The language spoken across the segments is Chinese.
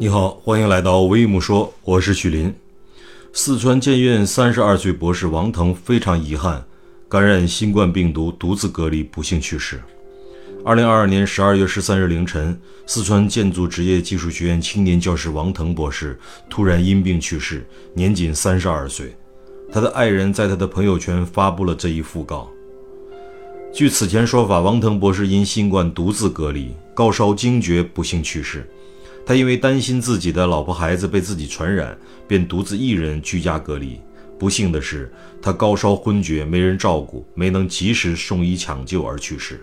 你好，欢迎来到微木说，我是许林。四川建院三十二岁博士王腾非常遗憾，感染新冠病毒，独自隔离，不幸去世。二零二二年十二月十三日凌晨，四川建筑职业技术学院青年教师王腾博士突然因病去世，年仅三十二岁。他的爱人在他的朋友圈发布了这一讣告。据此前说法，王腾博士因新冠独自隔离，高烧惊厥，不幸去世。他因为担心自己的老婆孩子被自己传染，便独自一人居家隔离。不幸的是，他高烧昏厥，没人照顾，没能及时送医抢救而去世。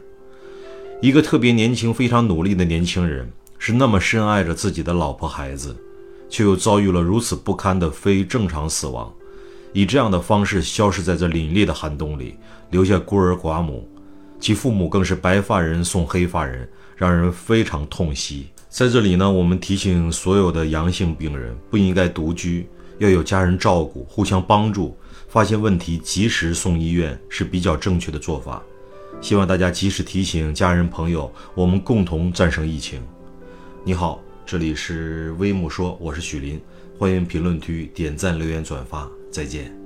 一个特别年轻、非常努力的年轻人，是那么深爱着自己的老婆孩子，却又遭遇了如此不堪的非正常死亡，以这样的方式消失在这凛冽的寒冬里，留下孤儿寡母，其父母更是白发人送黑发人，让人非常痛惜。在这里呢，我们提醒所有的阳性病人不应该独居，要有家人照顾，互相帮助。发现问题及时送医院是比较正确的做法。希望大家及时提醒家人朋友，我们共同战胜疫情。你好，这里是微木说，我是许林，欢迎评论区点赞、留言、转发，再见。